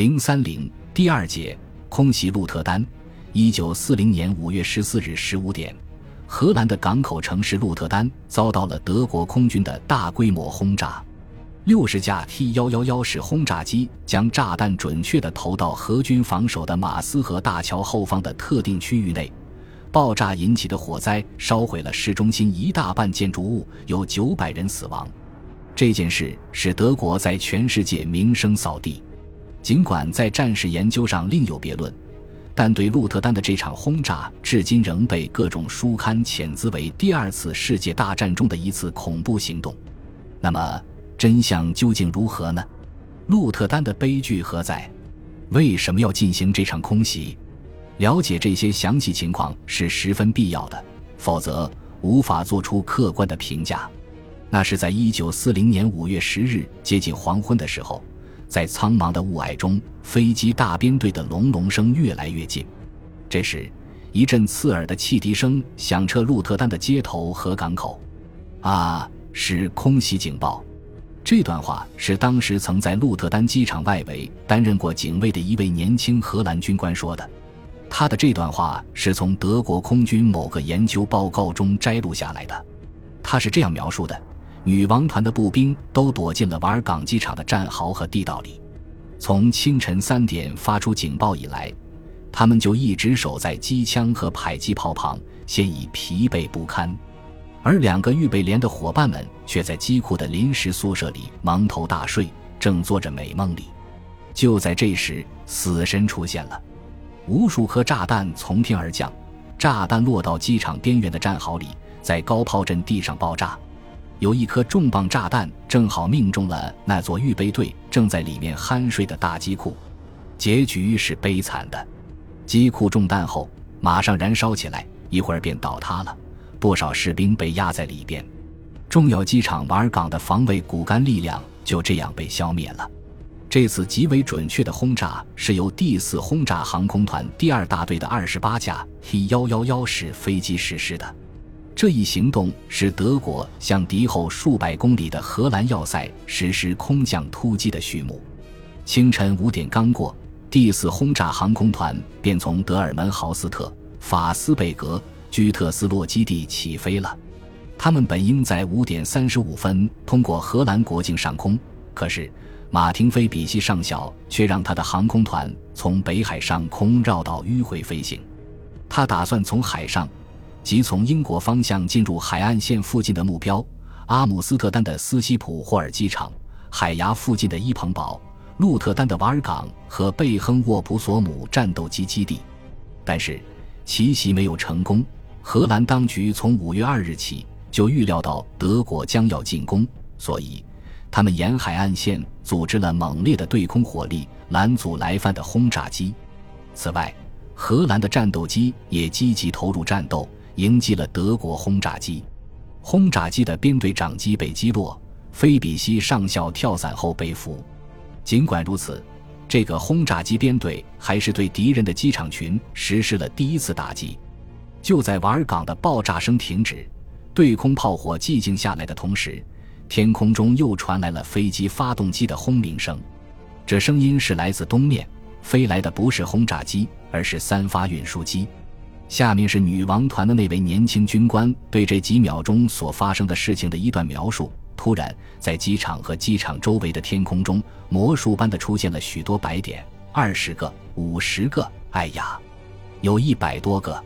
零三零第二节空袭鹿特丹。一九四零年五月十四日十五点，荷兰的港口城市鹿特丹遭到了德国空军的大规模轰炸。六十架 T 幺幺幺式轰炸机将炸弹准确地投到荷军防守的马斯河大桥后方的特定区域内。爆炸引起的火灾烧毁了市中心一大半建筑物，有九百人死亡。这件事使德国在全世界名声扫地。尽管在战事研究上另有别论，但对鹿特丹的这场轰炸至今仍被各种书刊谴责为第二次世界大战中的一次恐怖行动。那么，真相究竟如何呢？鹿特丹的悲剧何在？为什么要进行这场空袭？了解这些详细情况是十分必要的，否则无法做出客观的评价。那是在一九四零年五月十日接近黄昏的时候。在苍茫的雾霭中，飞机大编队的隆隆声越来越近。这时，一阵刺耳的汽笛声响彻鹿特丹的街头和港口。啊，是空袭警报！这段话是当时曾在鹿特丹机场外围担任过警卫的一位年轻荷兰军官说的。他的这段话是从德国空军某个研究报告中摘录下来的。他是这样描述的。女王团的步兵都躲进了瓦尔港机场的战壕和地道里。从清晨三点发出警报以来，他们就一直守在机枪和迫击炮旁，现已疲惫不堪。而两个预备连的伙伴们却在机库的临时宿舍里蒙头大睡，正做着美梦里。就在这时，死神出现了，无数颗炸弹从天而降，炸弹落到机场边缘的战壕里，在高炮阵地上爆炸。有一颗重磅炸弹正好命中了那座预备队正在里面酣睡的大机库，结局是悲惨的。机库中弹后马上燃烧起来，一会儿便倒塌了，不少士兵被压在里边。重要机场瓦尔港的防卫骨干力量就这样被消灭了。这次极为准确的轰炸是由第四轰炸航空团第二大队的二十八架 T 幺幺幺式飞机实施的。这一行动是德国向敌后数百公里的荷兰要塞实施空降突击的序幕。清晨五点刚过，第四轰炸航空团便从德尔门豪斯特法斯贝格居特斯洛基地起飞了。他们本应在五点三十五分通过荷兰国境上空，可是马廷菲比西上校却让他的航空团从北海上空绕道迂回飞行。他打算从海上。即从英国方向进入海岸线附近的目标：阿姆斯特丹的斯西普霍尔机场、海牙附近的伊彭堡、鹿特丹的瓦尔港和贝亨沃普索姆战斗机基地。但是，奇袭没有成功。荷兰当局从五月二日起就预料到德国将要进攻，所以他们沿海岸线组织了猛烈的对空火力，拦阻来犯的轰炸机。此外，荷兰的战斗机也积极投入战斗。迎击了德国轰炸机，轰炸机的编队长机被击落，菲比西上校跳伞后被俘。尽管如此，这个轰炸机编队还是对敌人的机场群实施了第一次打击。就在瓦尔港的爆炸声停止，对空炮火寂静下来的同时，天空中又传来了飞机发动机的轰鸣声。这声音是来自东面飞来的，不是轰炸机，而是三发运输机。下面是女王团的那位年轻军官对这几秒钟所发生的事情的一段描述。突然，在机场和机场周围的天空中，魔术般的出现了许多白点，二十个、五十个，哎呀，有一百多个。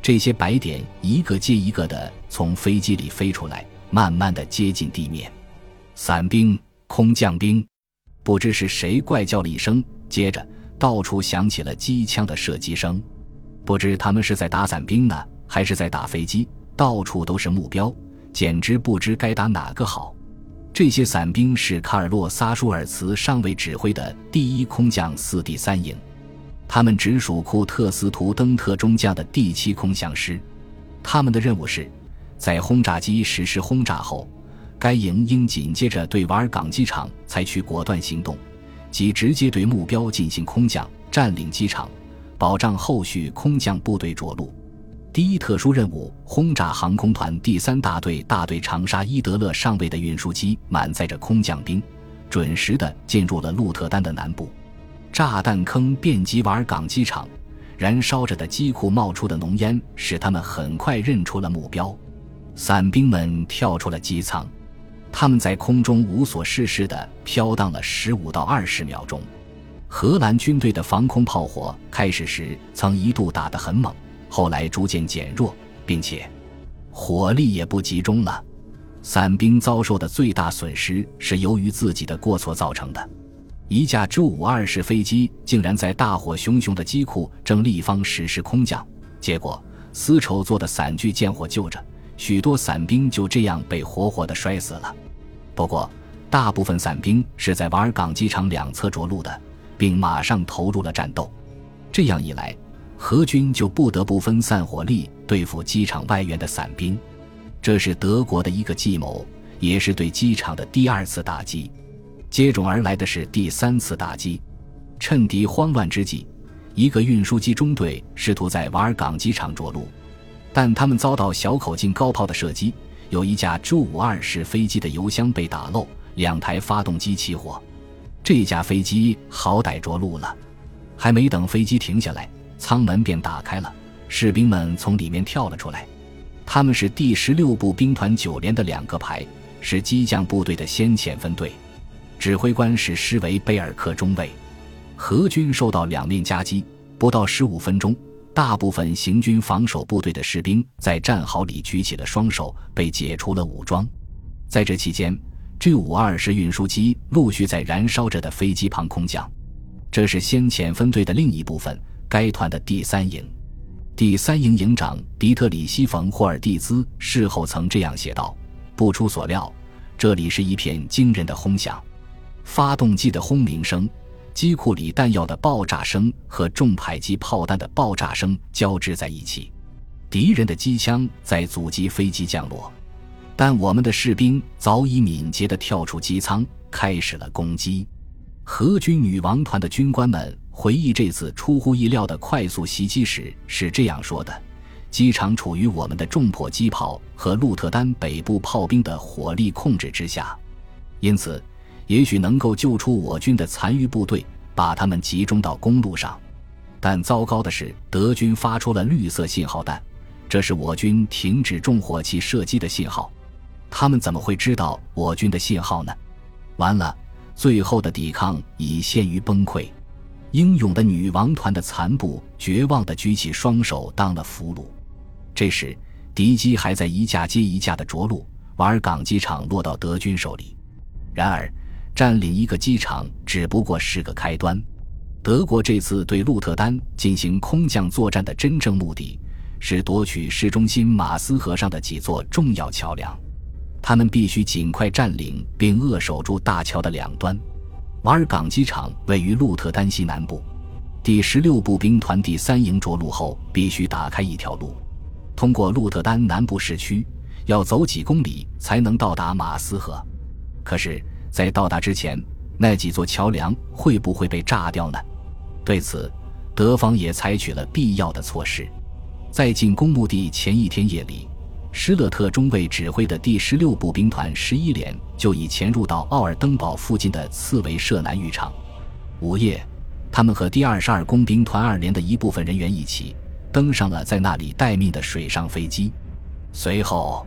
这些白点一个接一个的从飞机里飞出来，慢慢的接近地面。伞兵、空降兵，不知是谁怪叫了一声，接着到处响起了机枪的射击声。不知他们是在打伞兵呢，还是在打飞机？到处都是目标，简直不知该打哪个好。这些伞兵是卡尔洛萨舒尔茨上尉指挥的第一空降四第三营，他们直属库特斯图登特中将的第七空降师。他们的任务是，在轰炸机实施轰炸后，该营应紧接着对瓦尔港机场采取果断行动，即直接对目标进行空降，占领机场。保障后续空降部队着陆。第一特殊任务轰炸航空团第三大队大队长沙伊德勒上尉的运输机满载着空降兵，准时的进入了鹿特丹的南部。炸弹坑遍及瓦尔港机场，燃烧着的机库冒出的浓烟使他们很快认出了目标。伞兵们跳出了机舱，他们在空中无所事事地飘荡了十五到二十秒钟。荷兰军队的防空炮火开始时曾一度打得很猛，后来逐渐减弱，并且火力也不集中了。伞兵遭受的最大损失是由于自己的过错造成的。一架 J-52 式飞机竟然在大火熊熊的机库正立方实施空降，结果丝绸做的伞具见火救着，许多伞兵就这样被活活的摔死了。不过，大部分伞兵是在瓦尔港机场两侧着陆的。并马上投入了战斗，这样一来，荷军就不得不分散火力对付机场外缘的伞兵。这是德国的一个计谋，也是对机场的第二次打击。接踵而来的是第三次打击。趁敌慌乱之际，一个运输机中队试图在瓦尔港机场着陆，但他们遭到小口径高炮的射击，有一架 J-52 式飞机的油箱被打漏，两台发动机起火。这架飞机好歹着陆了，还没等飞机停下来，舱门便打开了，士兵们从里面跳了出来。他们是第十六步兵团九连的两个排，是机降部队的先遣分队，指挥官是施维贝尔克中尉。荷军受到两面夹击，不到十五分钟，大部分行军防守部队的士兵在战壕里举起了双手，被解除了武装。在这期间。G52 式运输机陆续在燃烧着的飞机旁空降，这是先遣分队的另一部分。该团的第三营，第三营营长迪特里希·冯·霍尔蒂兹事后曾这样写道：“不出所料，这里是一片惊人的轰响，发动机的轰鸣声、机库里弹药的爆炸声和重迫击炮弹的爆炸声交织在一起，敌人的机枪在阻击飞机降落。”但我们的士兵早已敏捷地跳出机舱，开始了攻击。荷军女王团的军官们回忆这次出乎意料的快速袭击时是这样说的：“机场处于我们的重迫击炮和鹿特丹北部炮兵的火力控制之下，因此也许能够救出我军的残余部队，把他们集中到公路上。但糟糕的是，德军发出了绿色信号弹，这是我军停止重火器射击的信号。”他们怎么会知道我军的信号呢？完了，最后的抵抗已陷于崩溃。英勇的女王团的残部绝望地举起双手当了俘虏。这时，敌机还在一架接一架的着陆，瓦尔港机场落到德军手里。然而，占领一个机场只不过是个开端。德国这次对鹿特丹进行空降作战的真正目的，是夺取市中心马斯河上的几座重要桥梁。他们必须尽快占领并扼守住大桥的两端。瓦尔港机场位于鹿特丹西南部，第十六步兵团第三营着陆后必须打开一条路，通过鹿特丹南部市区，要走几公里才能到达马斯河。可是，在到达之前，那几座桥梁会不会被炸掉呢？对此，德方也采取了必要的措施。在进攻墓地前一天夜里。施勒特中尉指挥的第十六步兵团十一连就已潜入到奥尔登堡附近的刺猬舍南浴场。午夜，他们和第二十二工兵团二连的一部分人员一起登上了在那里待命的水上飞机。随后，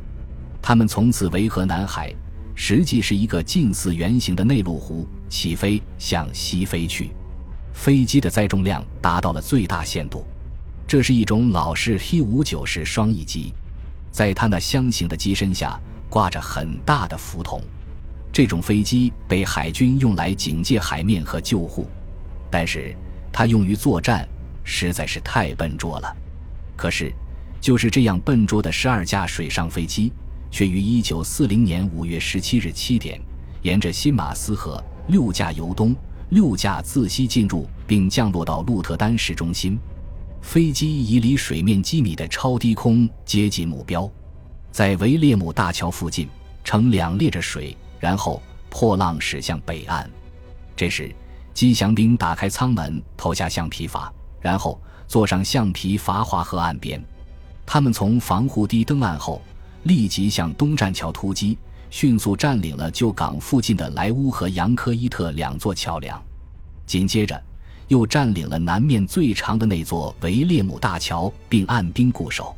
他们从此维和南海，实际是一个近似圆形的内陆湖，起飞向西飞去。飞机的载重量达到了最大限度。这是一种老式 T 五九式双翼机。在他那箱形的机身下挂着很大的浮筒，这种飞机被海军用来警戒海面和救护，但是它用于作战实在是太笨拙了。可是，就是这样笨拙的十二架水上飞机，却于一九四零年五月十七日七点，沿着新马斯河六架由东、六架自西进入并降落到鹿特丹市中心。飞机以离水面几米的超低空接近目标，在维列姆大桥附近呈两列着水，然后破浪驶向北岸。这时，机降兵打开舱门，投下橡皮筏，然后坐上橡皮筏划河岸边。他们从防护堤登岸后，立即向东栈桥突击，迅速占领了旧港附近的莱乌和扬科伊特两座桥梁。紧接着。又占领了南面最长的那座维列姆大桥，并按兵固守。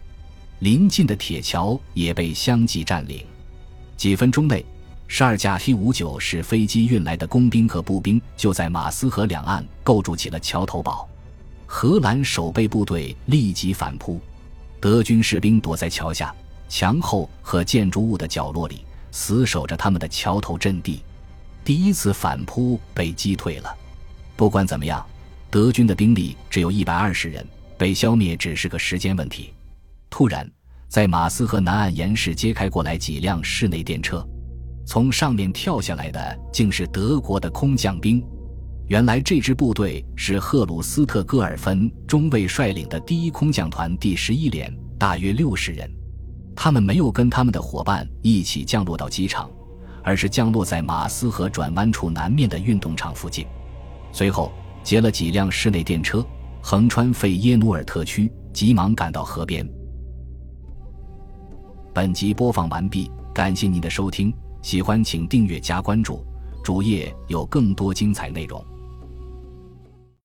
临近的铁桥也被相继占领。几分钟内，十二架 T 五九式飞机运来的工兵和步兵就在马斯河两岸构筑起了桥头堡。荷兰守备部队立即反扑，德军士兵躲在桥下、墙后和建筑物的角落里，死守着他们的桥头阵地。第一次反扑被击退了。不管怎么样，德军的兵力只有一百二十人，被消灭只是个时间问题。突然，在马斯河南岸岩石揭开过来几辆室内电车，从上面跳下来的竟是德国的空降兵。原来这支部队是赫鲁斯特·戈尔芬中尉率领的第一空降团第十一连，大约六十人。他们没有跟他们的伙伴一起降落到机场，而是降落在马斯河转弯处南面的运动场附近。随后劫了几辆室内电车，横穿费耶努尔特区，急忙赶到河边。本集播放完毕，感谢您的收听，喜欢请订阅加关注，主页有更多精彩内容。